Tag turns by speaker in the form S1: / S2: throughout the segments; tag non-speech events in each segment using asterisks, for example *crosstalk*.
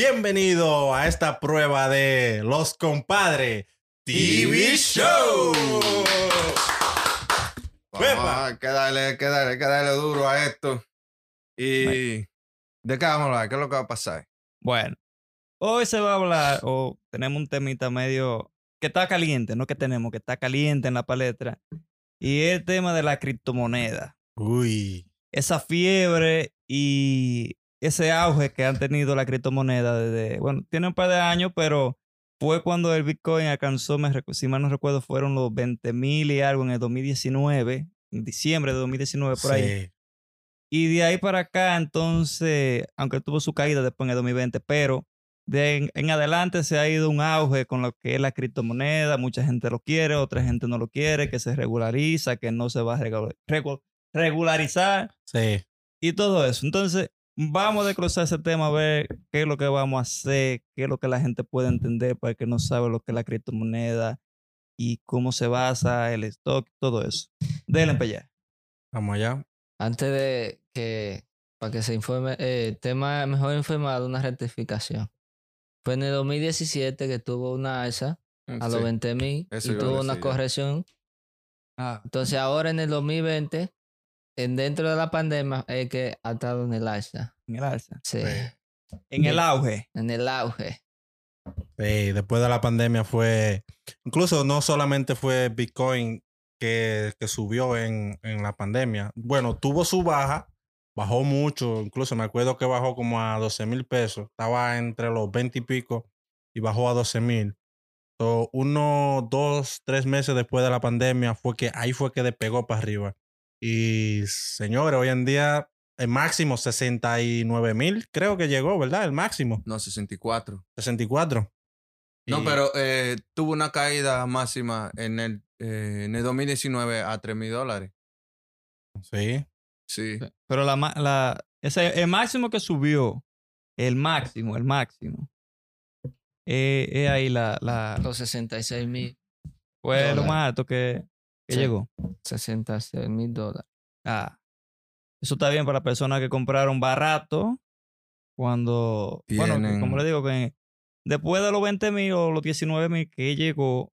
S1: Bienvenido a esta prueba de Los Compadres TV Show.
S2: Vamos, hay que darle, hay que darle, hay que darle duro a esto. Y ¿de qué vamos a hablar? ¿Qué es lo que va a pasar?
S3: Bueno, hoy se va a hablar, o tenemos un temita medio que está caliente, no que tenemos, que está caliente en la palestra. Y es el tema de la criptomoneda.
S1: Uy.
S3: Esa fiebre y ese auge que han tenido la criptomoneda desde, bueno, tiene un par de años, pero fue cuando el Bitcoin alcanzó, me, si mal no recuerdo, fueron los 20 mil y algo en el 2019, en diciembre de 2019 por ahí.
S1: Sí.
S3: Y de ahí para acá, entonces, aunque tuvo su caída después en el 2020, pero de en, en adelante se ha ido un auge con lo que es la criptomoneda. Mucha gente lo quiere, otra gente no lo quiere, que se regulariza, que no se va a regu- regu- regularizar
S1: Sí.
S3: y todo eso. Entonces, vamos a desglosar ese tema, a ver qué es lo que vamos a hacer, qué es lo que la gente puede entender para el que no sabe lo que es la criptomoneda y cómo se basa el stock, todo eso. Denle para allá.
S1: Vamos allá.
S4: Antes de que, para que se informe, eh, tema mejor informado, una rectificación. Fue en el 2017 que tuvo una alza a los
S2: Sí.
S4: 20 mil y tuvo una corrección.
S3: Ah,
S4: Entonces ahora en el 2020, en dentro de la pandemia, es que ha estado en el alza.
S3: en el alza.
S4: Sí,
S1: Sí.
S3: En el auge.
S4: en el auge.
S1: Sí, después de la pandemia fue, incluso no solamente fue Bitcoin que, que subió en, en la pandemia. Bueno, tuvo su baja, bajó mucho, incluso me acuerdo que bajó como a 12 mil pesos. Estaba entre los 20 y pico y bajó a 12 mil. So, uno, dos, tres meses después de la pandemia fue que ahí fue que despegó para arriba. Y señores, hoy en día el máximo 69 mil, creo que llegó, ¿verdad? El máximo,
S2: No, 64.
S1: 64.
S2: No,
S1: Y-
S2: pero eh, tuvo una caída máxima en el, eh, en el 2019 a 3 mil dólares.
S1: Sí.
S2: Sí.
S3: Pero la, la, ese, el máximo que subió, el máximo, el máximo, eh, es ahí la, la,
S4: Los 66 mil,
S3: fue lo
S4: dólares.
S3: más alto que, que
S4: Sí.
S3: llegó.
S4: 66 mil dólares.
S3: Ah, eso está bien para personas que compraron barato cuando, bueno,
S2: Tienen-
S3: como le digo, que después de los 20 mil o los 19 mil que llegó,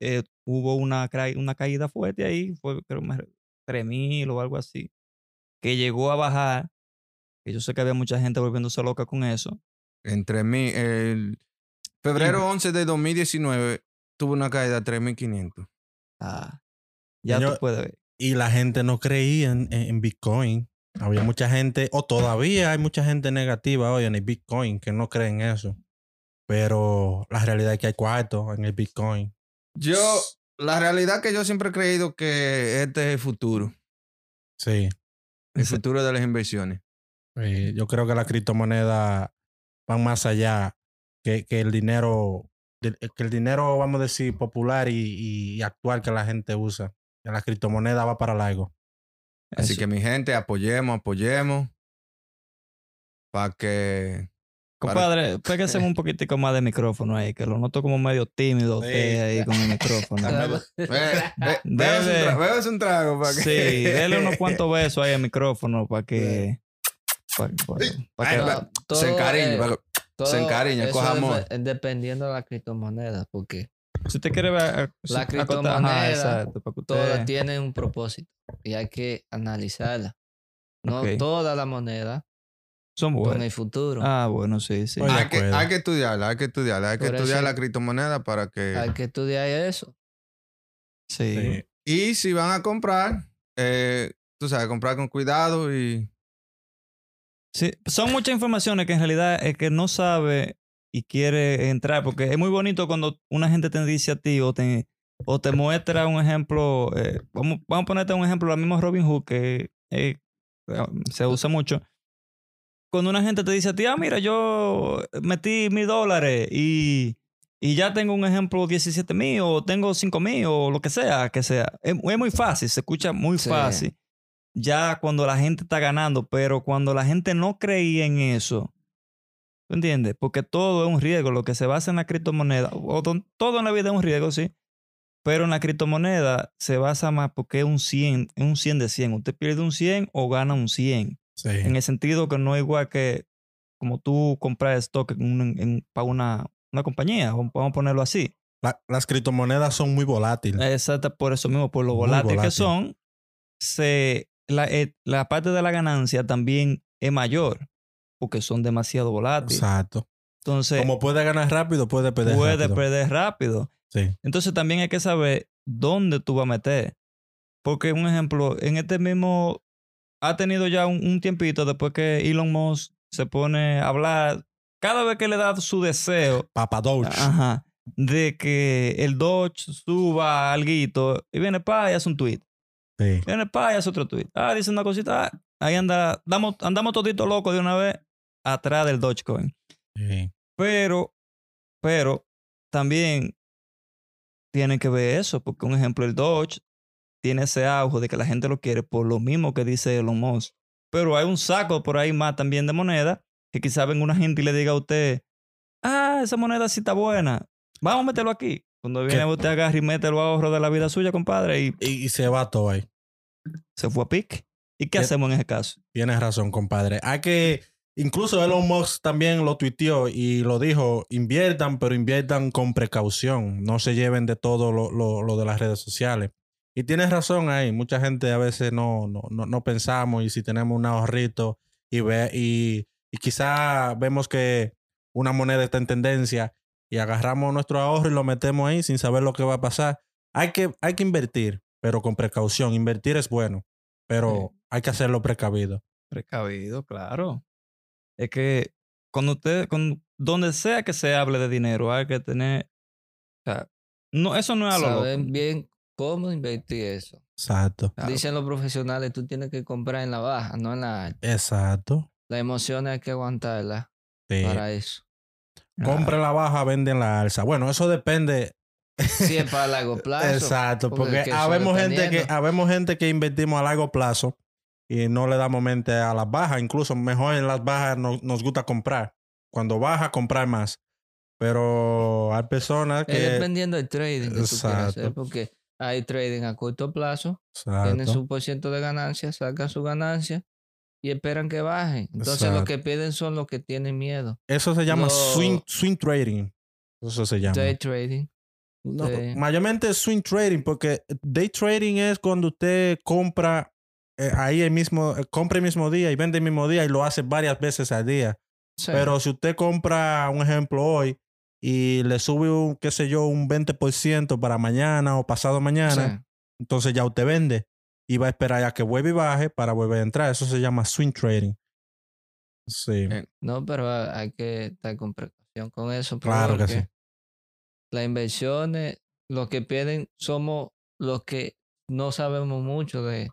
S3: eh, hubo una, una caída fuerte ahí, fue creo que 3 mil o algo así, que llegó a bajar, que yo sé que había mucha gente volviéndose loca con eso.
S2: En 3 mil. El febrero 11 de 2019 tuvo una caída a 3.500.
S3: Ah, ya
S1: Señor-
S3: tú puedes ver.
S1: Y la gente no creía en, Bitcoin. Había mucha gente, o todavía hay mucha gente negativa hoy en el Bitcoin que no cree en eso. Pero la realidad es que hay cuarto en el Bitcoin.
S2: Yo, la realidad que yo siempre he creído que este es el futuro.
S1: Sí.
S2: El futuro de las inversiones.
S1: Eh, yo creo que las criptomonedas van más allá que, que el dinero, que el dinero, vamos a decir, popular y, y actual que la gente usa. La criptomoneda va para largo.
S2: Así
S3: Eso.
S2: que mi gente, apoyemos, apoyemos. Para que... para-
S3: Compadre, pégase un poquitico más de micrófono ahí, que lo noto como medio tímido
S1: Sí.
S3: usted ahí con el micrófono. *laughs* *laughs*
S2: Ve, ve,
S3: Debe-
S2: bébase un trago para que...
S3: Sí, dele unos cuantos *laughs* besos ahí al micrófono para que. pa- pa- pa
S2: Ay,
S3: que-
S4: Todo,
S2: se encariñe.
S4: eh,
S2: para Se encariña,
S4: eso
S2: coja
S4: dep-
S2: amor.
S4: Dependiendo de la criptomoneda, porque
S3: si usted quiere ver.
S4: La criptomoneda, todas tienen un propósito y hay que analizarla. No
S3: Ok.
S4: toda la moneda
S3: son
S4: con
S3: buenas.
S4: el futuro.
S3: Ah, bueno, sí, sí.
S2: Hay, que,
S1: acuerdo.
S2: hay que estudiarla, hay que estudiarla, hay que
S4: Por
S2: estudiar
S4: eso-
S2: la criptomoneda para que...
S4: Hay que estudiar eso.
S3: sí.
S1: Sí.
S2: Y si van a comprar, eh, tú sabes, comprar con cuidado y...
S3: Sí, son muchas informaciones que en realidad el que no sabe y quiere entrar, porque es muy bonito cuando una gente te dice a ti o te, o te muestra un ejemplo, eh, vamos, vamos a ponerte un ejemplo, el mismo Robin Hood, que eh, se usa mucho. Cuando una gente te dice a ti, ah, mira, yo metí mil dólares y, y ya tengo un ejemplo 17 mil o tengo 5 mil o lo que sea, que sea. Es, es muy fácil, se escucha muy
S4: Sí.
S3: fácil ya cuando la gente está ganando, pero cuando la gente no creía en eso, ¿tú entiendes? Porque todo es un riesgo, lo que se basa en la criptomoneda, o todo en la vida es un riesgo, sí, pero en la criptomoneda se basa más porque es un 100, es un 100 de 100, usted pierde un 100 o gana un 100,
S1: Sí.
S3: en el sentido que no es igual que como tú compras stock en, un- en- para una, una compañía, vamos a ponerlo así.
S1: La- las criptomonedas son muy volátiles.
S3: Exacto, por eso mismo, por lo volátil que son, se, la, eh, la parte de la ganancia también es mayor, porque son demasiado volátiles.
S1: Exacto.
S3: Entonces,
S1: Como puede ganar rápido, puede perder
S3: puede
S1: rápido.
S3: perder rápido.
S1: Sí.
S3: Entonces también hay que saber dónde tú vas a meter. Porque, un ejemplo, en este mismo, ha tenido ya un, un tiempito después que Elon Musk se pone a hablar, cada vez que le da su deseo,
S1: Papa Doge.
S3: ajá, de que el Dodge suba alguito, y viene pa y hace un tweet.
S1: Sí.
S3: Viene pa y hace otro tweet. Ah, dice una cosita, ah, ahí anda, damos, andamos toditos locos de una vez atrás del Dogecoin.
S1: Sí.
S3: Pero, pero también tienen que ver eso, porque un ejemplo, el Dodge tiene ese auge de que la gente lo quiere por lo mismo que dice Elon Musk. Pero hay un saco por ahí más también de moneda que quizá venga una gente y le diga a usted, ah, esa moneda sí está buena, vamos a meterlo aquí. Cuando viene
S1: ¿Qué?
S3: usted agarra y mete el ahorro de la vida suya, compadre, y
S1: Y, y se va todo ahí.
S3: se fue a pique. ¿Y qué
S1: ¿Qué?
S3: hacemos en ese caso?
S1: Tienes razón, compadre. Hay que. Incluso Elon Musk también lo tuiteó y lo dijo: inviertan, pero inviertan con precaución. No se lleven de todo lo, lo- lo de las redes sociales. Y tienes razón ahí. Mucha gente a veces no, no, no, no pensamos y si tenemos un ahorrito y, ve, y, y quizá vemos que una moneda está en tendencia y agarramos nuestro ahorro y lo metemos ahí sin saber lo que va a pasar. Hay que, hay que invertir, pero con precaución. Invertir es bueno, pero hay que hacerlo precavido.
S3: Precavido, claro. Es que cuando usted, con, donde sea que se hable de dinero, hay que tener. O sea, no, eso no es a lo loco.
S4: Saben bien cómo invertir eso.
S1: Exacto.
S3: Claro.
S4: Dicen los profesionales, tú tienes que comprar en la baja, no en la alta.
S1: Exacto.
S4: Las emociones hay que aguantarlas
S1: Sí.
S4: para eso.
S1: Compra la baja, vende en la alza. Bueno, eso depende.
S4: Si es para *laughs* largo plazo.
S1: Exacto,
S4: porque
S1: porque
S4: es
S1: habemos gente que, habemos gente que invertimos a largo plazo y no le damos mente a las bajas. Incluso mejor en las bajas no- nos gusta comprar. Cuando baja, comprar más. Pero hay personas
S4: Es
S1: que.
S4: dependiendo del trading que tú quieras hacer,
S1: Exacto.
S4: porque hay trading a corto plazo, tienen
S1: Exacto.
S4: su por ciento de ganancia, sacan su ganancia y esperan que bajen. Entonces los
S1: Exacto.
S4: que pierden son los que tienen miedo.
S1: Eso se llama swing, swing trading. Eso se llama.
S4: Day trading.
S1: No,
S4: Sí.
S1: mayormente es swing trading, porque day trading es cuando usted compra eh, ahí el mismo, eh, compra el mismo día y vende el mismo día y lo hace varias veces al día.
S4: Sí.
S1: Pero si usted compra, un ejemplo, hoy y le sube un, qué sé yo, un 20% para mañana o pasado mañana,
S4: Sí.
S1: entonces ya usted vende y va a esperar a que vuelva y baje para volver a entrar. Eso se llama swing trading. Sí.
S4: Eh, No, pero ha- hay que estar con precaución con eso.
S1: Claro que sí.
S4: Las inversiones, los que pierden somos los que no sabemos mucho de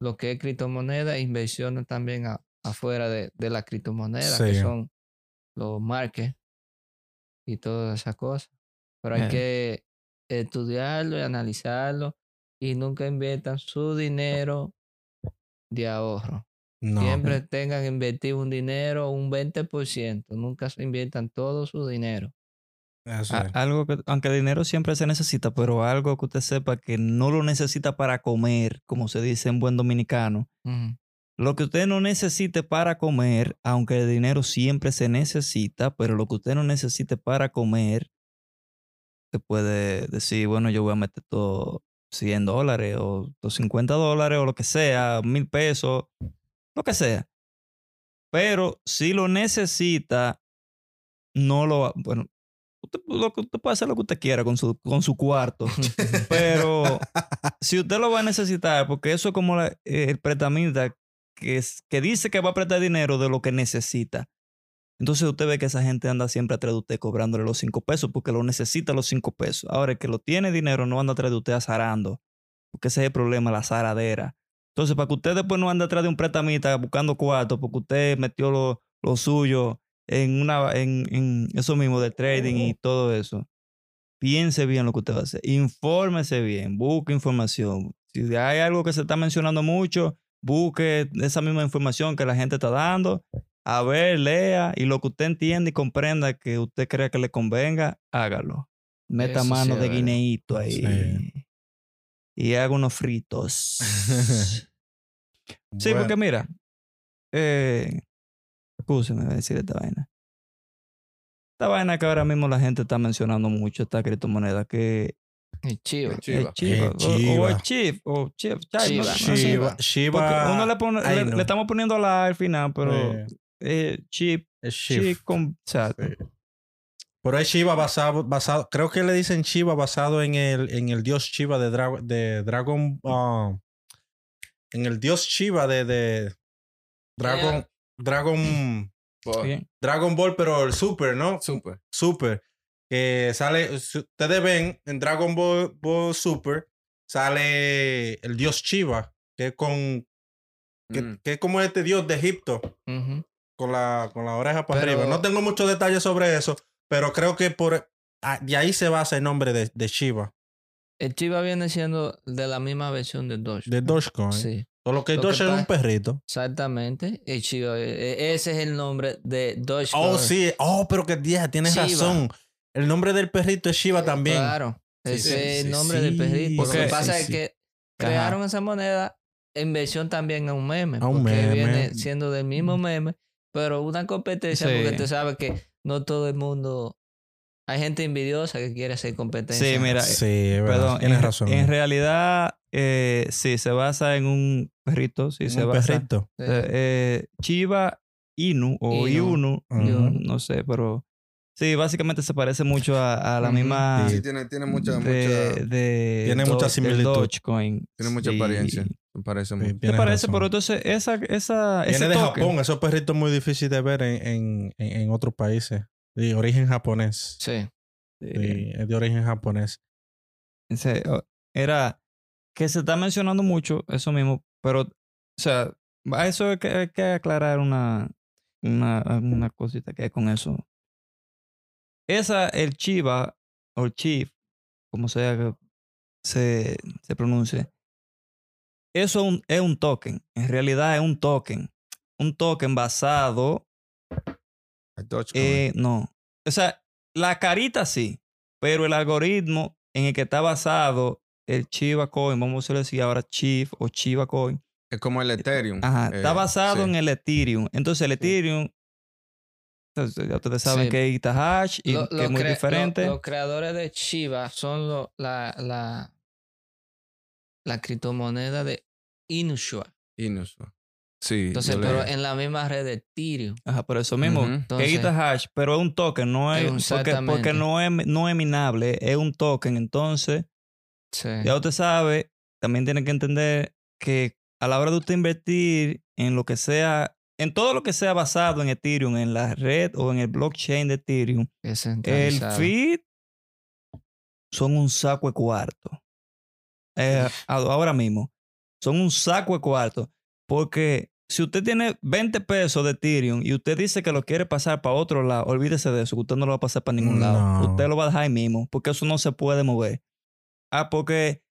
S4: lo que es criptomoneda, inversiones también a- afuera de, de la criptomoneda, que
S1: Sí.
S4: son los markets y todas esas cosas. Pero hay
S3: Eh.
S4: que estudiarlo y analizarlo y nunca inviertan su dinero de ahorro.
S1: No.
S4: Siempre tengan que invertir un dinero, un 20%. Nunca se inviertan todo su dinero.
S1: Eso es.
S3: algo que, aunque el dinero siempre se necesita, pero algo que usted sepa que no lo necesita para comer, como se dice en buen dominicano. Lo que usted no necesite para comer, aunque el dinero siempre se necesita, pero lo que usted no necesite para comer, usted puede decir, bueno, yo voy a meter todo 100 dólares o 50 dólares o lo que sea, mil pesos, lo que sea. Pero si lo necesita, no lo va, bueno, usted, usted puede hacer lo que usted quiera con su, con su cuarto. *laughs* Pero si usted lo va a necesitar, porque eso es como la- eh, el pretamita que, es- que dice que va a prestar dinero de lo que necesita. Entonces usted ve que esa gente anda siempre atrás de usted cobrándole los cinco pesos porque lo necesita los cinco pesos. Ahora, el que lo tiene dinero no anda atrás de usted azarando, porque ese es el problema, la zaradera. Entonces, para que usted después no ande atrás de un pretamita buscando cuartos, porque usted metió lo, lo suyo en, una, en, en eso mismo de trading y todo eso, piense bien lo que usted va a hacer. Infórmese bien, busque información. Si hay algo que se está mencionando mucho, busque esa misma información que la gente está dando. A ver, lea y lo que usted entienda y comprenda que usted crea que le convenga, hágalo. Meta
S4: Eso
S3: mano de guineíto ahí.
S1: Sí.
S3: Y haga unos fritos. *laughs* Sí,
S1: Bueno,
S3: porque mira, eh, Escúcheme, voy a decir esta vaina. Esta vaina que ahora mismo la gente está mencionando mucho, esta criptomoneda, que
S4: El chivo.
S2: El Chiva.
S3: es Chiva. O- O,
S1: Chiva.
S3: el Chief. O Chief. Chiva,
S4: Chiva.
S3: uno le, pone,
S1: Ay,
S3: le,
S1: no.
S3: le estamos poniendo la al final, pero
S1: Eh,
S3: eh, Chip, Chip con.
S1: Sí. Pero es Shiva basado, basado, creo que le dicen Shiva basado en el, en el dios Shiva de, Dra- de Dragon, ah, en el dios Shiva de, de Dragon, Dragon. Dragon Ball, pero el Super, ¿no?
S2: Super.
S1: Super. Que sale, si ustedes ven en Dragon Ball, Ball Super, sale el dios Shiva, que es con, que,
S2: Mm.
S1: que es como este dios de Egipto
S4: Ujú.
S1: Con la, con la oreja para
S4: Pero-
S1: arriba. No tengo muchos detalles sobre eso, pero creo que por ah, de ahí se basa el nombre de, de Shiva,
S4: El chiva viene siendo de la misma versión de Doge.
S1: de Dogecoin.
S4: Sí,
S1: Solo que
S4: Lo que
S1: Doge es un perrito.
S4: exactamente. El chiva, eh, ese es el nombre de Dogecoin.
S1: Oh, sí. Oh, pero que día, tienes razón. El nombre del perrito es Shiva también.
S4: Claro.
S2: Sí,
S4: ese
S2: sí,
S4: es el nombre
S1: sí.
S4: del perrito.
S3: Porque-
S4: Lo que pasa es que crearon esa moneda en versión también a un meme.
S1: A un
S4: porque
S1: meme.
S4: viene siendo del mismo meme, pero una competencia
S3: Sí.
S4: porque tú sabes que no todo el mundo... Hay gente envidiosa que quiere hacer competencia.
S3: Sí, mira,
S1: Sí, verdad.
S3: Perdón,
S1: tienes
S3: en,
S1: razón.
S3: en realidad, eh, sí, se basa en un perrito, sí, se
S1: un
S3: basa.
S1: perrito.
S3: Eh, eh, Chiva Inu o
S4: Inu.
S3: Iunu, no sé, pero sí, básicamente se parece mucho a, a la misma
S2: Sí, tiene, tiene mucha,
S3: de,
S2: mucha,
S3: de
S1: Tiene
S3: Do-
S1: mucha similitud.
S3: Dogecoin.
S2: tiene mucha apariencia. Me parece
S1: Sí,
S2: mucho.
S3: ¿Te
S1: tienes
S3: parece?
S1: razón.
S3: Pero entonces, esa, esa, ese
S1: Viene de
S3: token-
S1: Japón. Esos perritos muy difíciles de ver en, en, en, en otros países. De origen japonés.
S4: Sí.
S1: Es de origen japonés.
S3: Ese, oh, era que se está mencionando mucho eso mismo, pero, o sea, a eso hay que, hay que aclarar una, una, una cosita que hay con eso. Esa, el Chiva, o el Chief, como sea que se, se pronuncie, eso es un, es un token. En realidad es un token. Un token basado eh, no. O sea, la carita sí, pero el algoritmo en el que está basado el Chiva Coin, vamos a decir ahora Chief o Chiva Coin,
S2: es como el Ethereum.
S3: ajá,
S2: Eh,
S3: está basado
S2: sí.
S3: en el Ethereum. Entonces el Ethereum, entonces, ya ustedes saben
S4: Sí.
S3: que es hash y
S4: Lo-
S3: que es muy
S4: lo-
S3: diferente.
S4: los creadores de Shiba son lo- la, la, la criptomoneda de Inushua.
S2: Inusual. Sí.
S4: Entonces,
S2: le-
S4: pero en la misma red de Ethereum.
S3: Ajá, por eso mismo,
S4: Entonces-
S3: es hash, pero es un token, no es, porque, no es, no es minable, es un token. Entonces,
S4: Sí.
S3: Ya usted sabe, también tiene que entender que a la hora de usted invertir en lo que sea, en todo lo que sea basado en Ethereum, en la red o en el blockchain de Ethereum, el feed son un saco de cuarto. Eh, ahora mismo, son un saco de cuarto. Porque si usted tiene 20 pesos de Ethereum y usted dice que lo quiere pasar para otro lado, olvídese de eso, que usted no lo va a pasar para ningún lado. Usted lo va a dejar ahí mismo, porque eso no se puede mover. Ah, porque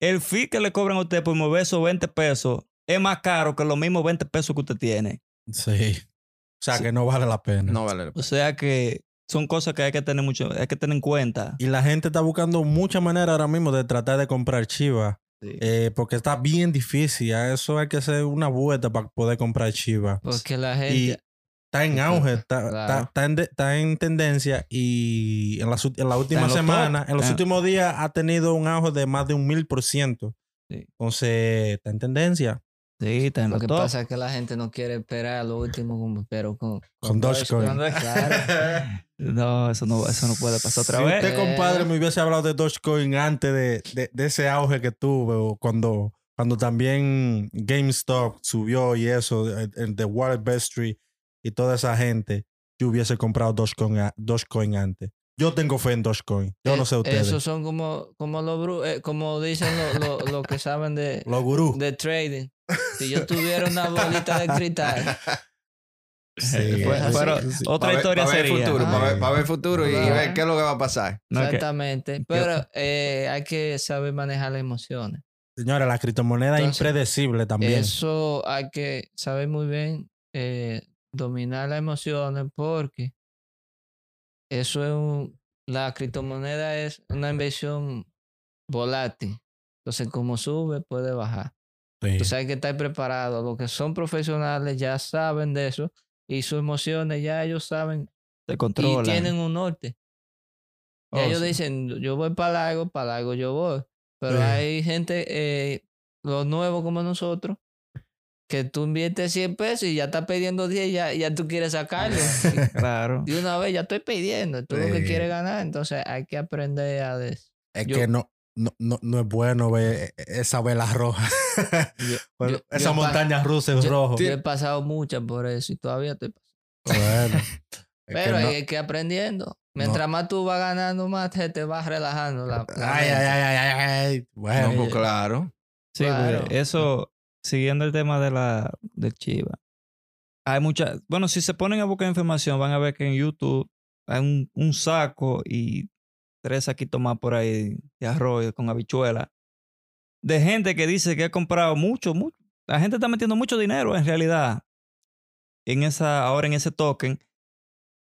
S3: el fee que le cobran a usted por mover esos 20 pesos es más caro que los mismos 20 pesos que usted tiene.
S1: Sí. O sea,
S3: Sí.
S1: que no vale la pena.
S2: No vale la
S3: O sea que son cosas que hay que tener mucho, hay que tener en cuenta.
S1: Y la gente está buscando muchas maneras ahora mismo de tratar de comprar Chiva.
S3: Sí.
S1: eh, porque está bien difícil. A eso hay que hacer una vuelta para poder comprar Chiva.
S4: Porque la gente.
S1: Y está en auge, está,
S4: Claro.
S1: está- está en, de- está en tendencia y en la última
S3: en
S1: semana,
S3: top.
S1: en los
S3: Ah.
S1: últimos días ha tenido un auge de más de un mil por ciento. Entonces, está en tendencia.
S3: Sí, está en
S4: Lo que
S3: top.
S4: pasa es que la gente no quiere esperar a lo último, como- pero con,
S1: Con Dogecoin.
S4: Claro. *laughs*
S3: No, eso no, eso no puede pasar otra
S1: si
S3: vez.
S1: usted, compadre, me hubiese hablado de Dogecoin antes de, de- de ese auge que tuve, o cuando, cuando también GameStop subió y eso, de Wallet Street y toda esa gente, yo hubiese comprado Dogecoin, Dogecoin antes. Yo tengo fe en Dogecoin. Yo no sé ustedes.
S4: Esos son como, como los eh, como dicen los lo, lo que saben de, *laughs*
S1: Los gurús.
S4: de trading. Si yo tuviera una bolita de cristal, *laughs*
S1: Sí, sí, sí.
S3: Otra
S2: Pa' ver-
S3: historia
S2: pa' ver
S3: sería.
S2: futuro, para ver, ver futuro y, ver qué es lo que va a pasar.
S4: Exactamente. Pero eh, hay que saber manejar las emociones.
S1: Señora, la criptomoneda es impredecible también.
S4: Eso hay que saber muy bien eh, dominar las emociones porque eso es un, la criptomoneda es una inversión volátil. Entonces, como sube, puede bajar.
S1: Sí.
S4: Entonces hay que estar preparado. Los que son profesionales ya saben de eso y sus emociones ya ellos saben
S3: Se
S4: y
S3: controla.
S4: tienen un norte. Ya
S3: Oh,
S4: ellos
S3: sí.
S4: dicen, yo voy para algo, para algo yo voy. Pero
S1: Sí.
S4: hay gente, eh, los nuevos como nosotros, que tú inviertes 100 pesos y ya estás pidiendo 10 y ya, ya tú quieres sacarlo. *laughs*
S3: Claro.
S4: De una vez ya estoy pidiendo, tú lo que
S1: Sí.
S4: quieres ganar, entonces hay que aprender a... des-
S1: Es
S4: Yo-
S1: que no, no, no, no es bueno ver esa vela roja.
S4: Yo- *laughs*
S1: Bueno,
S4: yo-
S1: esa montaña rusa es rojo.
S4: Yo he pasado muchas por eso y todavía estoy pasando.
S1: Bueno. *laughs* es
S4: Pero
S1: que no-
S4: hay que ir aprendiendo. Mientras más tú vas ganando, más se te va relajando la, la
S1: Ay, ay, ay, ay, ay, ay. Bueno,
S2: No, pues claro.
S3: Sí, pues,
S4: Claro.
S3: eso, siguiendo el tema de la del Chiva. Hay muchas, bueno, si se ponen a buscar información, van a ver que en YouTube hay un, un saco y tres saquitos más por ahí de arroz con habichuela. De gente que dice que ha comprado mucho, mucho. La gente está metiendo mucho dinero en realidad en esa, ahora en ese token,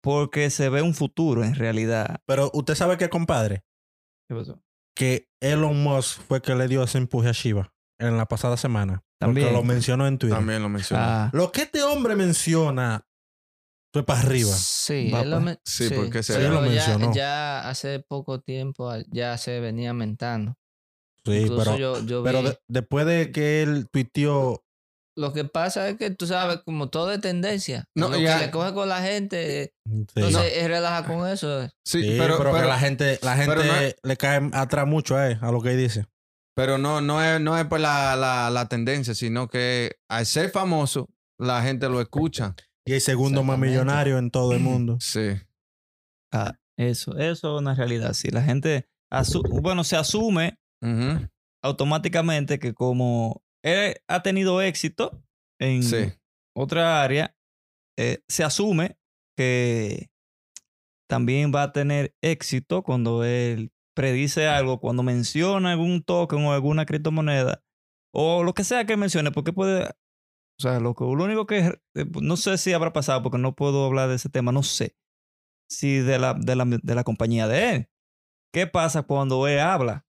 S3: porque se ve un futuro en realidad.
S1: Pero usted sabe que, compadre,
S3: ¿Qué pasó?
S1: que Elon Musk fue que le dio ese empuje a Shiba en la pasada semana.
S3: También.
S1: Porque lo mencionó en Twitter.
S2: También lo mencioné.
S3: Ah,
S1: Lo que este hombre menciona fue para arriba.
S4: Sí, él lo
S3: pa-
S4: men-
S2: Sí, porque se-
S1: lo
S4: ya-
S1: mencionó.
S4: Ya, hace poco tiempo ah, ya se venía mentando.
S1: Sí,
S4: Incluso
S1: pero,
S4: yo, yo
S1: pero
S4: vi-
S1: de- después de que él tuiteó,
S4: Lo que pasa es que tú sabes, como todo es tendencia.
S2: No,
S4: lo
S2: ya-
S4: que le coge con la gente,
S1: sí,
S4: entonces él relaja con eso.
S2: Sí,
S1: Sí,
S2: pero,
S1: pero,
S2: pero,
S1: que la gente, la gente
S2: no es-
S1: le cae atrás mucho a él, a lo que él dice.
S2: Pero no, no es, no es por la, la, la tendencia, sino que al ser famoso, la gente lo escucha.
S1: Y el segundo más millonario en todo el mundo. *clears throat*
S2: Sí.
S3: ah, eso, eso es una realidad. Si la gente, asu- bueno, se asume automáticamente que como él ha tenido éxito en
S2: Sí.
S3: otra área, eh, se asume que también va a tener éxito cuando él predice algo, cuando menciona algún token o alguna criptomoneda o lo que sea que mencione, porque puede, o sea, lo, que, lo único que, eh, no sé si habrá pasado, porque no puedo hablar de ese tema, no sé, si de la, de la, de la compañía de él. ¿Qué pasa cuando él habla?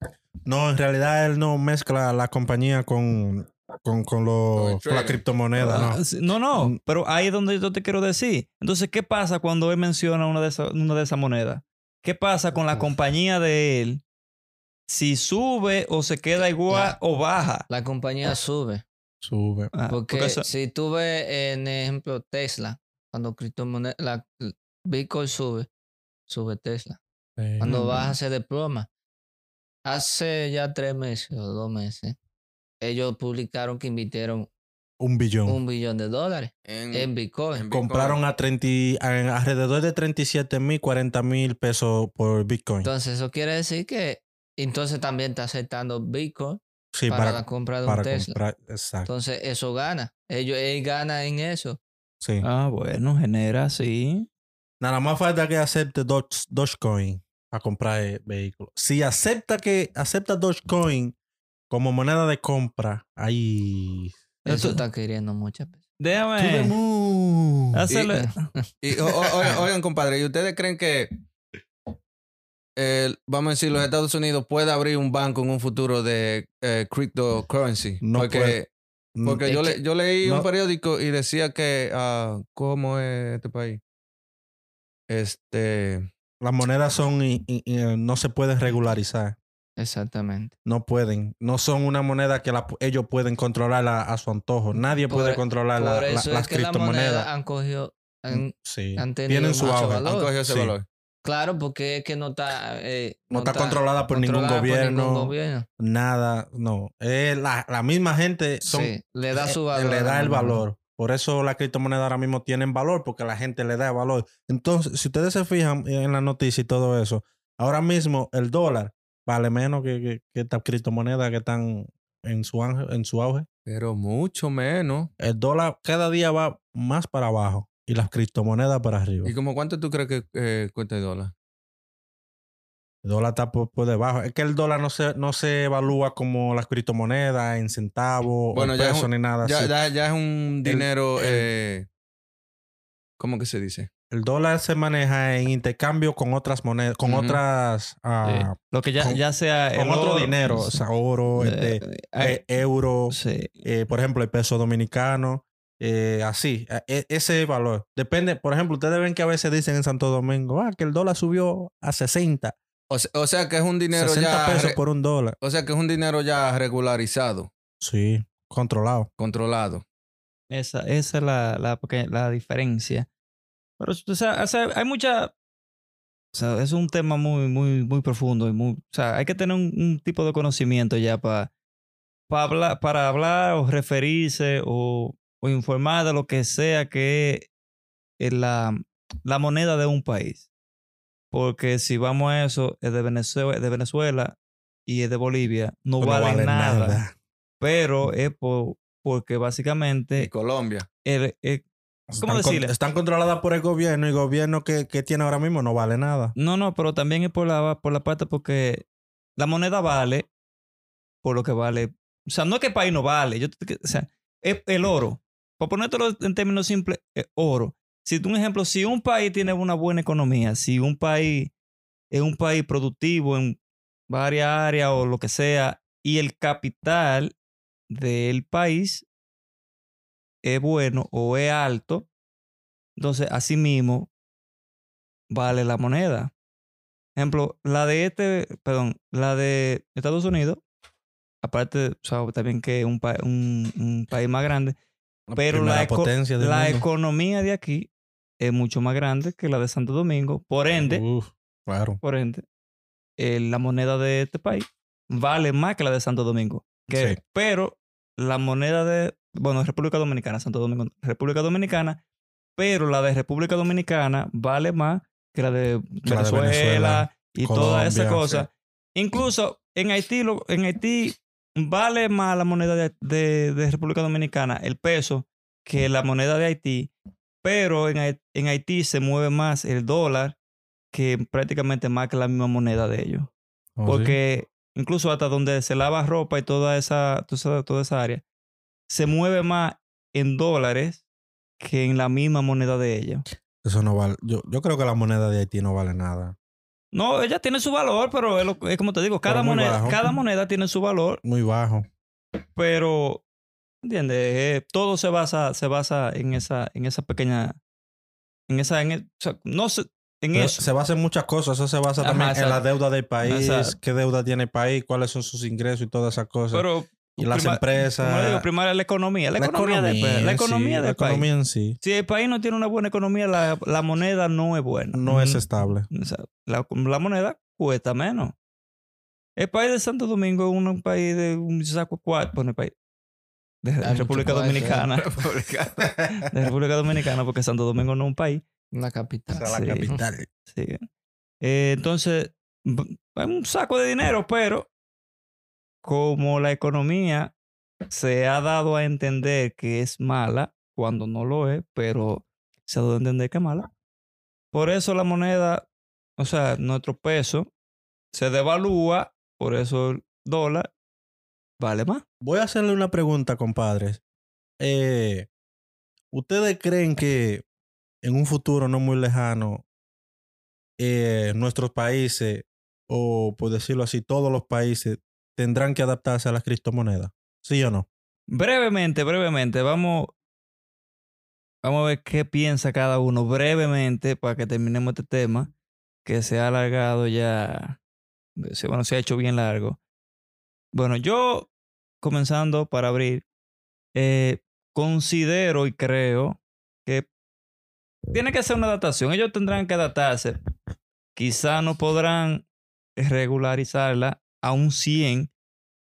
S1: No, en realidad él no mezcla la compañía con, con, con, lo-
S2: Con
S1: la criptomoneda.
S3: Ah,
S1: no.
S3: No, no,
S1: Mm.
S3: pero ahí es donde yo te quiero decir. Entonces, ¿qué pasa cuando él menciona una de esas una de esas monedas? ¿Qué pasa con la compañía de él? Si sube o se queda igual
S4: La-
S3: o baja.
S4: La compañía sube.
S1: Sube.
S3: Ah,
S4: Porque,
S3: porque eso-
S4: si tú ves, en ejemplo, Tesla, cuando criptomoneda, la Bitcoin sube, sube Tesla.
S1: Sí.
S4: Cuando
S3: Mm.
S4: baja se desploma. Hace ya tres meses o dos meses, ellos publicaron que invirtieron
S1: Un billón.
S4: un billón de dólares
S2: En-
S4: en Bitcoin.
S2: en-
S1: Compraron a 30, y- a- alrededor de 37 mil, 40 mil pesos por Bitcoin.
S4: Entonces, eso quiere decir que entonces también está aceptando Bitcoin
S1: sí,
S4: para,
S1: para,
S4: la compra de
S1: para
S4: un Tesla.
S1: comprar. Exacto.
S4: Entonces, eso gana. Ellos él gana en eso.
S1: Sí.
S3: Ah, bueno, genera, sí.
S1: Nada más falta que acepte Doge- Dogecoin para comprar el vehículo. Si acepta que acepta Dogecoin como moneda de compra, ahí.
S4: Eso está queriendo muchas veces.
S3: Déjame
S1: Mu.
S3: hacerle.
S2: Y, o- o- *laughs* oigan, compadre, ¿y ustedes creen que, el- vamos a decir, los Estados Unidos puede abrir un banco en un futuro de eh, cryptocurrency?
S1: No
S2: porque
S1: puede.
S2: porque yo, le- yo leí
S1: no.
S2: un periódico y decía que, ah, ¿cómo es este país? Este,
S1: Las monedas son y, y- y, eh, no se pueden regularizar.
S4: Exactamente.
S1: No pueden. No son una moneda que la- ellos pueden controlar a, a su antojo. Nadie
S4: Por-
S1: puede controlar la-
S4: Por
S1: la-
S4: eso
S1: las
S4: es que
S1: criptomonedas.
S4: han cogido. han-
S1: Sí.
S4: han
S1: Tienen su auge.
S4: valor.
S2: han cogido ese
S1: Sí.
S2: valor.
S4: claro, porque es que no está. eh,
S1: No está controlada por ningún
S4: por
S1: gobierno.
S4: ningún gobierno.
S1: Nada. No. Es la, la misma gente son,
S4: sí, le da su
S1: eh,
S4: valor.
S1: Le da el valor. Por eso las criptomonedas ahora mismo tienen valor, porque la gente le da valor. Entonces, si ustedes se fijan en la noticia y todo eso, ahora mismo el dólar vale menos que, que, que estas criptomonedas que están en su, auge- en su auge.
S2: Pero mucho menos.
S1: El dólar cada día va más para abajo y las criptomonedas para arriba.
S2: ¿Y como cuánto tú crees que eh, cuesta el dólar?
S1: El dólar está por, por debajo. Es que el dólar no se, no se evalúa como las criptomonedas en centavos
S2: Bueno,
S1: o
S2: ya es
S1: pesos
S2: un-
S1: ni nada
S2: Ya,
S1: así.
S2: ya, ya es un
S1: El-
S2: dinero,
S1: el-
S2: eh, ¿cómo que se dice?
S1: El dólar se maneja en intercambio con otras monedas, con otras... ah,
S3: Lo que ya,
S1: con-
S3: ya sea
S1: con
S3: el
S1: otro
S3: oro,
S1: dinero, o sea, oro,
S3: eh,
S1: este,
S3: eh,
S1: eh, euro,
S3: sí.
S1: eh, por ejemplo, el peso dominicano. eh, así, e- ese valor. Depende, por ejemplo, ustedes ven que a veces dicen en Santo Domingo, ah, que el dólar subió a 60,
S2: O, se- o sea que es un dinero
S1: 60
S2: ya.
S1: pesos por un dólar.
S2: O sea que es un dinero ya regularizado,
S1: Sí, controlado.
S2: controlado.
S3: Esa, esa es la, la, la diferencia. Pero, o sea, o sea, hay mucha... O sea, es un tema muy, muy, muy profundo y muy... O sea, hay que tener un, un tipo de conocimiento ya para hablar, para hablar o referirse o, o informar de lo que sea que es la, la moneda de un país. Porque si vamos a eso, es de Venezuela, de Venezuela y es de Bolivia, no,
S1: No
S3: valen
S1: vale
S3: nada. Pero es por, porque básicamente
S2: Y Colombia.
S3: el- el- ¿Cómo
S1: Están, con-
S3: decirle?
S1: están controladas por el gobierno y el gobierno que, que tiene ahora mismo no vale nada.
S3: no, no, pero también es por la, por la parte porque la moneda vale por lo que vale. O sea, no es que el país no vale. Yo, o sea, es el oro. Para ponértelo en términos simples, es oro. Si un ejemplo, si un país tiene una buena economía, si un país es un país productivo en varias áreas o lo que sea, y el capital del país es bueno o es alto, entonces así mismo vale la moneda. Ejemplo, la de este, perdón, la de Estados Unidos, aparte, o sea, también que es un, pa- un, un país más grande, pero la, eco-
S1: del
S3: la
S1: mundo.
S3: economía de aquí es mucho más grande que la de Santo Domingo. Por ende,
S1: Uf, claro.
S3: por ende, eh, la moneda de este país vale más que la de Santo Domingo. Que,
S1: Sí.
S3: Pero la moneda de, bueno, República Dominicana, Santo Domingo, República Dominicana, pero la de República Dominicana vale más que la de
S1: La de
S3: Venezuela, y toda esa
S1: Colombia,
S3: cosa. Incluso en Haití, en Haití vale más la moneda de, de- de República Dominicana, el peso, que la moneda de Haití, pero en, en Haití se mueve más el dólar que prácticamente más que la misma moneda de ellos.
S1: Oh, sí.
S3: Porque incluso hasta donde se lava ropa y toda esa, toda toda esa área, se mueve más en dólares que en la misma moneda de ellos.
S1: Eso no vale. Yo, yo creo que la moneda de Haití no vale nada.
S3: No, ella tiene su valor, pero es, lo- es como te digo, cada moneda,
S1: bajo.
S3: cada moneda tiene su valor,
S1: Muy bajo.
S3: pero ¿entiendes? Eh, todo se basa, se basa en esa, en esa pequeña, en esa, en, o sea, no sé, en eso.
S1: Se basa en muchas cosas. Eso se basa
S3: Ajá,
S1: también en la deuda del país, qué deuda tiene el país, cuáles son sus ingresos y todas esas cosas.
S3: Pero
S1: y las
S3: prima-
S1: empresas.
S3: Como le digo, primero la economía, la, economía, del país, la economía
S1: sí,
S3: del
S1: la
S3: país.
S1: economía en sí
S3: Si el país no tiene una buena economía, la, la moneda no es buena.
S1: no es estable.
S3: o sea, la, la moneda cuesta menos. El país de Santo Domingo es un país de un saco cuatro, bueno, el país de República
S4: ¿eh?
S3: Dominicana, *laughs* *laughs* de República Dominicana, porque Santo Domingo no es un país.
S4: Una capital.
S1: Es la
S3: Sí.
S1: capital.
S3: Sí. Eh, entonces, es un saco de dinero, pero como la economía se ha dado a entender que es mala, cuando no lo es, pero se ha dado a entender que es mala. Por eso la moneda, o sea, nuestro peso se devalúa, por eso el dólar vale más.
S1: Voy a hacerle una pregunta, compadres. Eh, ¿Ustedes creen que en un futuro no muy lejano eh, nuestros países, o por decirlo así, todos los países tendrán que adaptarse a las criptomonedas? ¿Sí o no?
S3: Brevemente, brevemente, vamos, vamos a ver qué piensa cada uno brevemente para que terminemos este tema, que se ha alargado ya, bueno, se ha hecho bien largo. Bueno, yo, comenzando para abrir, eh, considero y creo que tiene que ser una adaptación. Ellos tendrán que adaptarse. Quizá no podrán regularizarla a un 100,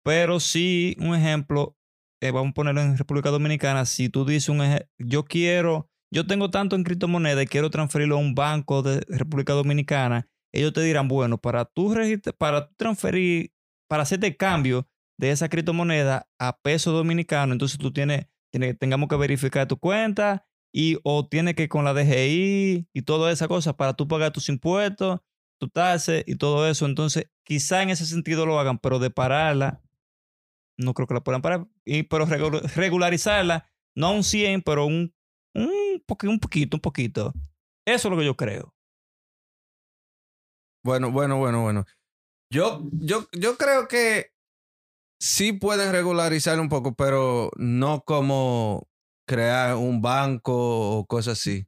S3: pero sí, un ejemplo, eh, vamos a ponerlo en República Dominicana, si tú dices un yo quiero, yo tengo tanto en criptomonedas y quiero transferirlo a un banco de República Dominicana, ellos te dirán, bueno, para tú, para transferir, para hacerte el cambio de esa criptomoneda a peso dominicano, entonces tú tienes, tienes tengamos que verificar tu cuenta y o tienes que con la DGI y toda esa cosa para tú pagar tus impuestos, tu tasa y todo eso. Entonces, quizá en ese sentido lo hagan, pero de pararla, no creo que la puedan parar. Y, pero regu- regularizarla, no un 100, pero un, un, poqui- un poquito, un poquito. Eso es lo que yo creo.
S2: Bueno, bueno, bueno, bueno. Yo, yo, yo creo que sí pueden regularizar un poco, pero no como crear un banco o cosas así.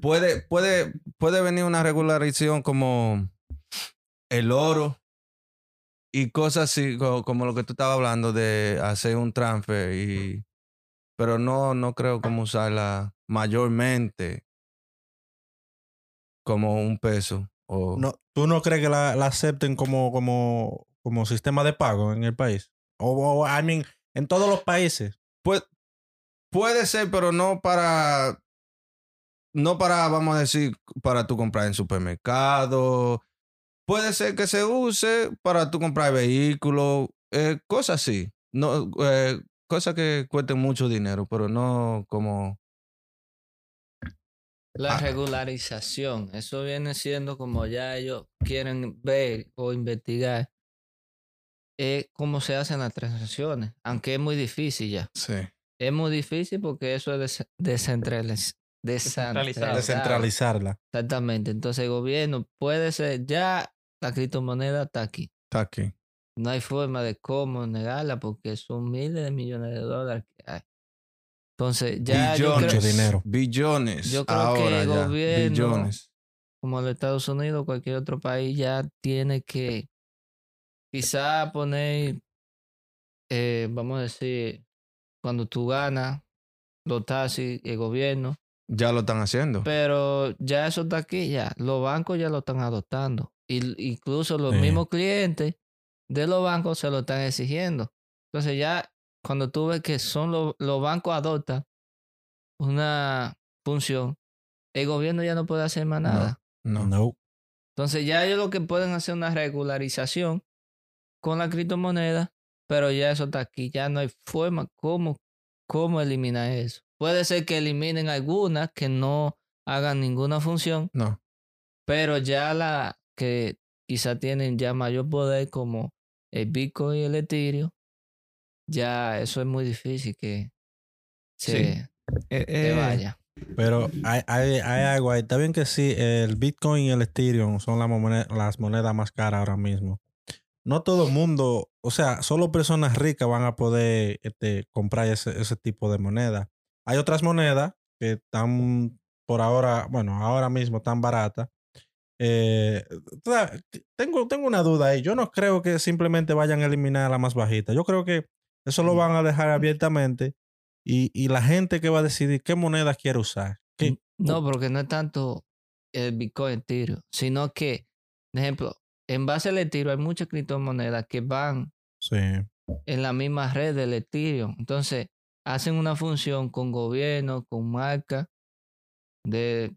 S2: Puede, puede, puede venir una regularización como el oro y cosas así, co- como, lo que tú estabas hablando de hacer un transfer y pero no, no creo como usarla mayormente como un peso. O,
S1: No, ¿Tú no crees que la, la acepten como, como, como sistema de pago en el país? O, o, I mean, en todos los países.
S2: Puede ser, pero no para. No para, vamos a decir, para tú comprar en supermercado. Puede ser que se use para tú comprar vehículos, eh, cosas así. No, eh, cosas que cuesten mucho dinero, pero no como.
S4: La
S2: Ah.
S4: regularización, eso viene siendo como ya ellos quieren ver o investigar eh, cómo se hacen las transacciones, aunque es muy difícil ya.
S2: Sí.
S4: Es muy difícil porque eso es des-
S1: Descentralizarla.
S4: Exactamente. Entonces el gobierno puede ser, ya la criptomoneda está aquí.
S2: Está aquí.
S4: No hay forma de cómo negarla porque son miles de millones de dólares que hay. Entonces ya yo
S1: Mucho
S4: creo,
S1: dinero.
S2: Billones.
S4: Yo creo que el
S2: ya.
S4: gobierno-
S2: Billones.
S4: como los Estados Unidos, cualquier otro país ya tiene que quizá poner, eh, vamos a decir, cuando tú ganas, los taxis, el gobierno,
S2: Ya lo están haciendo.
S4: pero ya eso está aquí, ya. Los bancos ya lo están adoptando. Y, incluso los
S1: Sí.
S4: mismos clientes de los bancos se lo están exigiendo. Entonces ya cuando tú ves que son los, los bancos adoptan una función, el gobierno ya no puede hacer más nada.
S2: No.
S1: No.
S4: Entonces ya ellos lo que pueden hacer una regularización con la criptomoneda, pero ya eso está aquí, ya no hay forma cómo, cómo eliminar eso. Puede ser que eliminen algunas que no hagan ninguna función,
S2: No.
S4: pero ya la que quizá tienen ya mayor poder como el Bitcoin y el Ethereum, ya eso es muy difícil que se,
S3: Eh,
S4: que
S3: eh,
S4: vaya.
S1: Pero hay, hay, hay algo ahí. Está bien que sí, el Bitcoin y el Ethereum son la moneda- las monedas más caras ahora mismo. No todo el mundo, o sea, solo personas ricas van a poder este, comprar ese, ese tipo de moneda. Hay otras monedas que están por ahora, bueno, ahora mismo tan baratas. Eh, tengo, tengo una duda ahí. Yo no creo que simplemente vayan a eliminar la más bajita. Yo creo que eso lo van a dejar abiertamente y, y la gente que va a decidir qué moneda quiere usar. ¿Qué-
S4: No, porque no es tanto el Bitcoin Ethereum, sino que, por ejemplo, en base al Ethereum hay muchas criptomonedas que van
S1: Sí.
S4: en la misma red del Ethereum. Entonces, hacen una función con gobierno, con marca de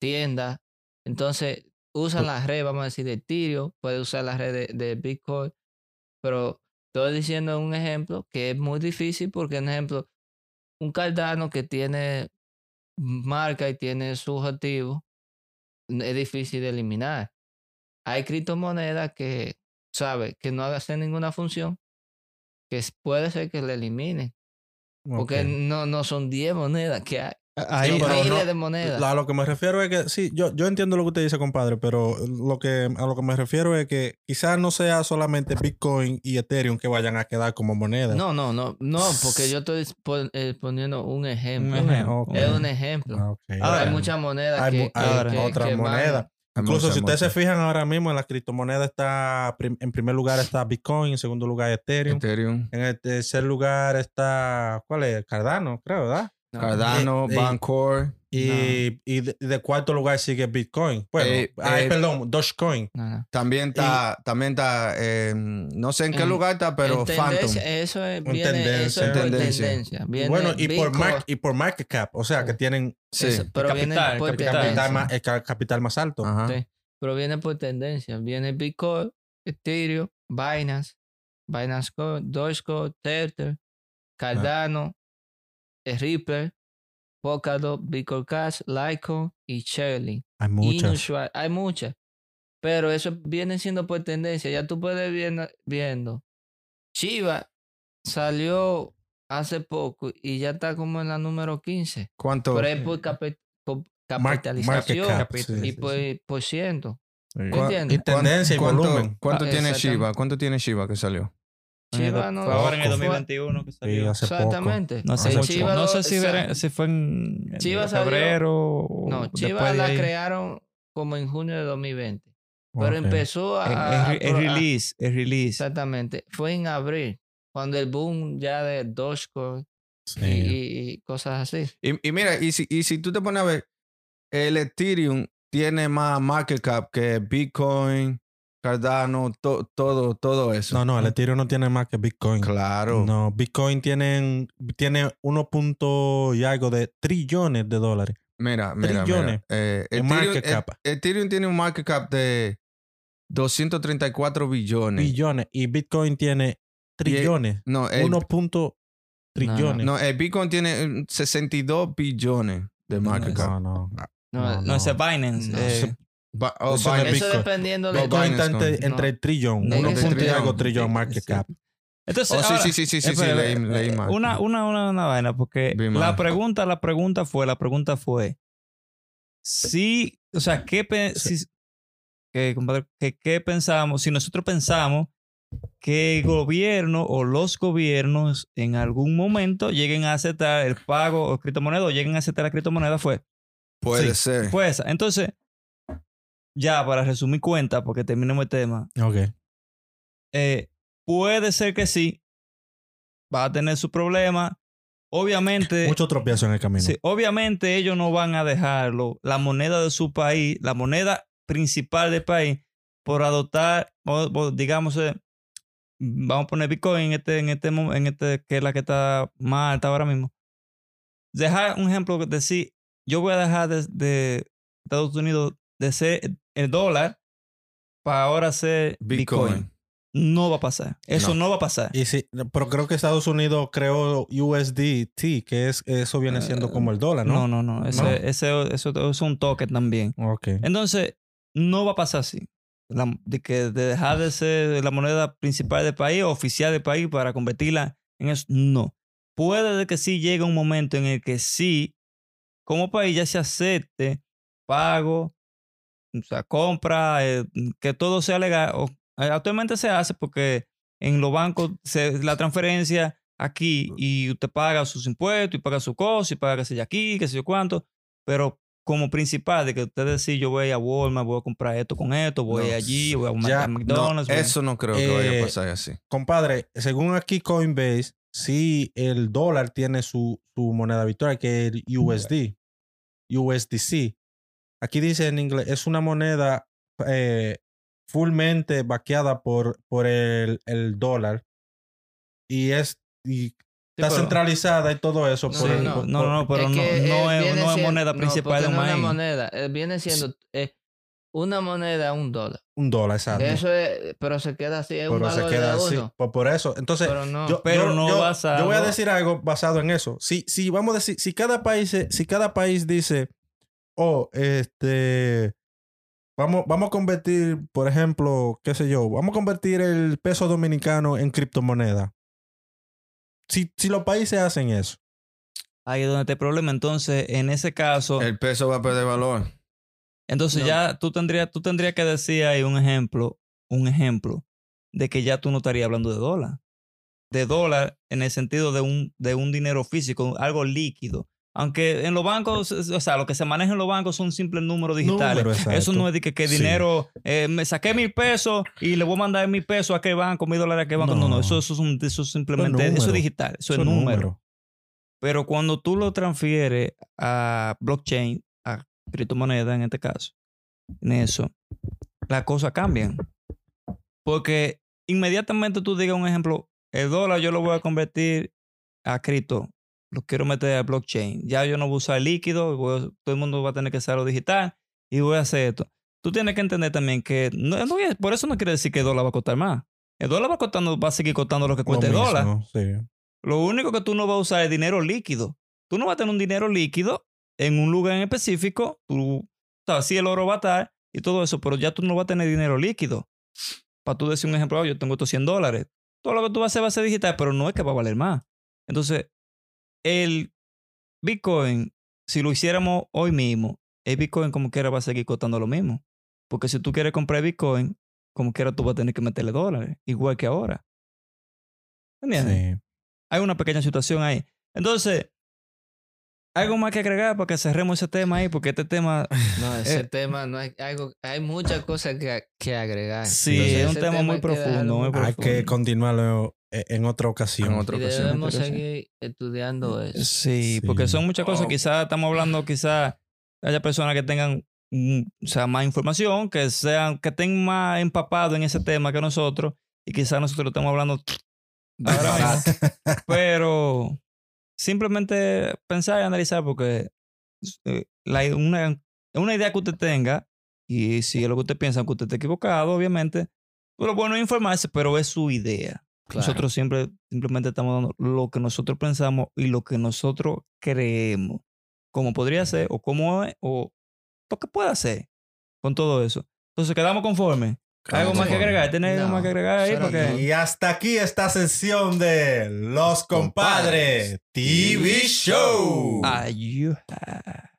S4: tiendas. Entonces, usan la red, vamos a decir, de Ethereum, puede usar la red de, de Bitcoin, pero estoy diciendo un ejemplo que es muy difícil porque, por ejemplo, un Cardano que tiene marca y tiene sus activos, es difícil de eliminar. Hay criptomonedas que, ¿sabe? Que no hacen ninguna función, que puede ser que le eliminen. Porque no, no son 10 monedas que hay.
S1: Ahí, pero no-
S4: de monedas.
S1: A lo que me refiero es que, sí, yo, yo entiendo lo que usted dice, compadre, pero lo que, a lo que me refiero es que quizás no sea solamente Bitcoin y Ethereum que vayan a quedar como moneda.
S4: No, no, no, no, porque yo estoy eh, poniendo un ejemplo.
S3: Un ejemplo.
S1: Ok.
S4: Es un ejemplo.
S1: Ah.
S3: Ahora,
S4: hay muchas monedas
S1: hay,
S4: que,
S1: mu-
S4: que-
S1: hay
S4: que-
S1: otras monedas. Incluso si ustedes se fijan ahora mismo en la criptomoneda está, prim- en primer lugar está Bitcoin, en segundo lugar Ethereum.
S2: Ethereum,
S1: En el tercer lugar está, ¿cuál es? Cardano, creo, ¿verdad?
S4: No.
S2: Cardano,
S1: Eh, eh,
S2: Bancor.
S1: Y, y de, de cuarto lugar sigue Bitcoin. Bueno,
S2: Eh,
S1: ay,
S2: eh,
S1: perdón, Dogecoin.
S4: No, no.
S2: También está, también está, eh, no sé en qué
S4: En-
S2: lugar está, pero Phantom.
S4: Eso es,
S1: En
S4: viene, eso
S1: tendencia.
S4: es por
S2: Tendencia.
S4: tendencia. Viene
S1: bueno, y por, mar- y por market cap, o sea, que tienen
S2: Sí.
S4: eso, pero
S3: El
S4: viene
S3: capital,
S4: por
S3: el capital.
S1: más, el ca- capital más alto.
S2: Ajá.
S4: Sí, pero viene por tendencia. Viene Bitcoin, Ethereum, Binance, Binance Coin, Dogecoin, Tether, Cardano, eh, Ripple, Polkadot, Bitcoin Cash, Litecoin y Cherling.
S1: Hay muchas.
S4: Inusual. Hay muchas. Pero eso viene siendo por tendencia. Ya tú puedes viendo, viendo. Chiva salió hace poco y ya está como en la número 15.
S2: ¿Cuánto?
S4: Pero es por, capi- por capitalización
S1: cap, sí,
S4: y
S1: sí,
S4: por,
S1: sí.
S4: por ciento.
S1: Sí. Y tendencia y
S2: ¿Cuánto-
S1: volumen.
S2: ¿Cuánto
S4: Ah,
S2: tiene. Shiba? ¿Cuánto tiene Shiba que salió?
S4: Chiva
S3: Fue
S4: no.
S3: ahora en el
S4: fue-
S3: 2021 que
S1: Sí,
S3: salió.
S1: hace poco.
S4: Exactamente.
S3: No sé, no sé si, veré- fue en, en
S4: Chiva salió-
S3: febrero o
S4: No, Chivas la crearon como en junio de 2020. Pero empezó a. A-
S3: release, en release.
S4: Exactamente. Fue en abril. Cuando el boom ya de Dogecoin
S1: Sí.
S4: y, y- y cosas así.
S2: Y, y mira, y si, y si tú te pones a ver, el Ethereum tiene más market cap que Bitcoin, Cardano, to- todo, todo eso.
S1: No, no, el Ethereum no tiene más que Bitcoin.
S2: Claro.
S1: No, Bitcoin tienen, tiene 1 punto y algo de trillones de dólares.
S2: Mira, mira,
S1: Trillones
S2: mira. Eh, Ethereum,
S1: market cap.
S2: e- Ethereum tiene un market cap de 234 billones.
S1: Billones. Y Bitcoin tiene trillones.
S2: No, el,
S1: 1 punto trillones.
S2: no, el Bitcoin tiene eh, 62 billones de market cap.
S1: no, no.
S4: No,
S3: No, ese es Binance.
S4: No.
S3: eh,
S2: Ba- oh,
S1: Eso
S4: dependiendo de.
S2: Bitcoin
S1: Bitcoin está
S2: Binance
S1: entre, entre el trillón.
S4: No,
S1: 1
S4: ese
S1: punto y
S2: trillón.
S1: algo trillón market cap.
S3: Entonces,
S2: Oh, sí,
S3: ahora-
S2: sí, sí, sí, sí, leí, leí
S3: eh,
S2: mal.
S3: Una, una, una, una vaina, porque la
S2: mal.
S3: pregunta, la pregunta fue, la pregunta fue, si, o sea, ¿qué, si- que, compadre, que- qué pensamos, si nosotros pensamos que el gobierno o los gobiernos en algún momento lleguen a aceptar el pago o criptomoneda o lleguen a aceptar la criptomoneda, fue,
S2: Puede
S1: Sí.
S2: ser.
S3: fue esa. Entonces, ya para resumir cuenta, porque terminemos el tema,
S1: Ok.
S3: eh, puede ser que sí. Va a tener su problema. Obviamente, *laughs*
S1: Mucho tropiezo en el camino.
S3: sí, obviamente ellos no van a dejarlo, la moneda de su país, la moneda principal del país, por adoptar, o- o digamos, eh, vamos a poner Bitcoin en este, en este, en este, que es la que está más alta ahora mismo. Dejar un ejemplo, decir, yo voy a dejar de, de Estados Unidos de ser el dólar para ahora ser Bitcoin.
S2: Bitcoin.
S3: No va a pasar. Eso no,
S2: No.
S3: va a pasar.
S1: Y pero creo que Estados Unidos creó USDT, que es eso viene siendo como el dólar,
S3: No,
S1: ¿no?
S3: no, no. Ese,
S1: ¿No?
S3: ese- eso, eso es un token también.
S1: Ok.
S3: Entonces, no va a pasar así. La- de que de dejar de ser la moneda principal del país, oficial del país, para convertirla en eso. No. Puede de que sí llegue un momento en el que sí, como país ya se acepte pago, o sea, compra, eh, que todo sea legal. O, eh, actualmente se hace porque en los bancos se, la transferencia aquí y usted paga sus impuestos y paga su cosa y paga que sé yo aquí, que sé yo cuánto, pero como principal de que usted decir yo voy a Walmart, voy a comprar esto con esto, voy
S2: No,
S3: allí, voy a
S1: ya,
S2: No,
S3: McDonald's. a-
S2: eso no creo que vaya
S1: Eh,
S2: a pasar así.
S1: Compadre, según aquí Coinbase, sí el dólar tiene su, su moneda virtual, que es el USD, USDC. Aquí dice en inglés, es una moneda eh, fullmente vaqueada por, por el, el dólar y es y
S3: Sí,
S1: está
S3: pero-
S1: centralizada y todo eso.
S4: No,
S1: por
S3: Sí,
S1: el-
S4: no,
S1: por-
S3: no, no, pero
S4: Es
S3: no,
S4: que,
S3: no es, no moneda principal de un
S4: no es
S3: país.
S4: una moneda. eh, viene siendo eh, una moneda un dólar.
S1: un dólar, exacto.
S4: Eso es, pero se queda así, es un
S1: pero se
S4: valor
S1: queda
S4: de
S1: así. Por, por eso. Entonces,
S4: pero no.
S1: yo,
S3: Pero
S1: yo-
S3: no
S1: yo-
S3: basado-
S1: yo voy a decir algo basado en eso. Si, si vamos a decir, si cada país, se- si cada país dice, oh, este, vamos, vamos a convertir, por ejemplo, qué sé yo, vamos a convertir el peso dominicano en criptomoneda. Si, si los países hacen eso,
S3: Ahí es donde está el problema. Entonces, en ese caso,
S2: El peso va a perder valor.
S3: entonces
S4: No.
S3: ya tú tendrías, tú tendrías que decir ahí un ejemplo, un ejemplo de que ya tú no estarías hablando de dólar. De dólar en el sentido de un, de un dinero físico, algo líquido. Aunque en los bancos, o sea, lo que se maneja en los bancos son simples números digitales.
S1: Número.
S3: Eso no es de que, que
S1: Sí.
S3: dinero, eh, me saqué mil pesos y le voy a mandar mil pesos a qué banco, mil dólares a qué banco. No, no,
S1: No.
S3: eso, eso, es un- eso es simplemente, eso es digital, eso es número.
S1: números.
S3: Pero cuando tú lo transfieres a blockchain, a criptomoneda en este caso, en eso, las cosas cambian. Porque inmediatamente tú digas un ejemplo, el dólar yo lo voy a convertir a cripto, lo quiero meter a blockchain. Ya yo no voy a usar líquido, voy a- todo el mundo va a tener que usar lo digital y voy a hacer esto. Tú tienes que entender también que no, no- por eso no quiere decir que el dólar va a costar más. El dólar va, costando, va a seguir costando lo que
S1: Lo
S3: cuesta el dólar.
S1: sí.
S3: Lo único que tú no vas a usar es dinero líquido. Tú no vas a tener un dinero líquido en un lugar en específico. Tú, sabes, sí el oro va a estar y todo eso, pero ya tú no vas a tener dinero líquido. Para tú decir un ejemplo, "Oh, yo tengo estos 100 dólares. Todo lo que tú vas a hacer va a ser digital, pero no es que va a valer más. Entonces, el Bitcoin, si lo hiciéramos hoy mismo, el Bitcoin como quiera va a seguir costando lo mismo. Porque si tú quieres comprar Bitcoin, como quiera tú vas a tener que meterle dólares, igual que ahora. ¿Entiendes?
S1: Sí.
S3: Hay una pequeña situación ahí. Entonces, algo más que agregar para que cerremos ese tema ahí, porque este tema
S4: No, ese
S3: Eh.
S4: tema no hay algo, hay muchas cosas que, que agregar.
S3: Sí,
S4: Entonces,
S3: es un tema muy profundo, muy
S1: Hay que
S3: profundo.
S1: continuarlo en otra ocasión.
S2: En otra
S4: Y
S2: ocasión.
S4: debemos
S3: Pero sí.
S4: seguir estudiando eso.
S3: Sí,
S1: Sí.
S3: porque son muchas cosas. Quizás estamos hablando, quizás haya personas que tengan mm, o sea, más información, que sean, que estén más empapados en ese tema que nosotros, y quizás nosotros lo estamos hablando ahora mismo. *laughs* Pero simplemente pensar y analizar, porque eh, la- una, una idea que usted tenga, y si es lo que usted piensa, que usted está equivocado, obviamente, lo bueno es informarse, pero es su idea.
S4: Claro.
S3: Nosotros siempre simplemente estamos dando lo que nosotros pensamos y lo que nosotros creemos. Cómo podría ser, o cómo es, o lo que pueda ser con todo eso. Entonces, quedamos conformes. ¿Algo más que agregar? ¿Tienes algo más que agregar ahí? Porque...
S1: Y hasta aquí esta sesión de Los Compadres TV Show.
S3: Ayuda.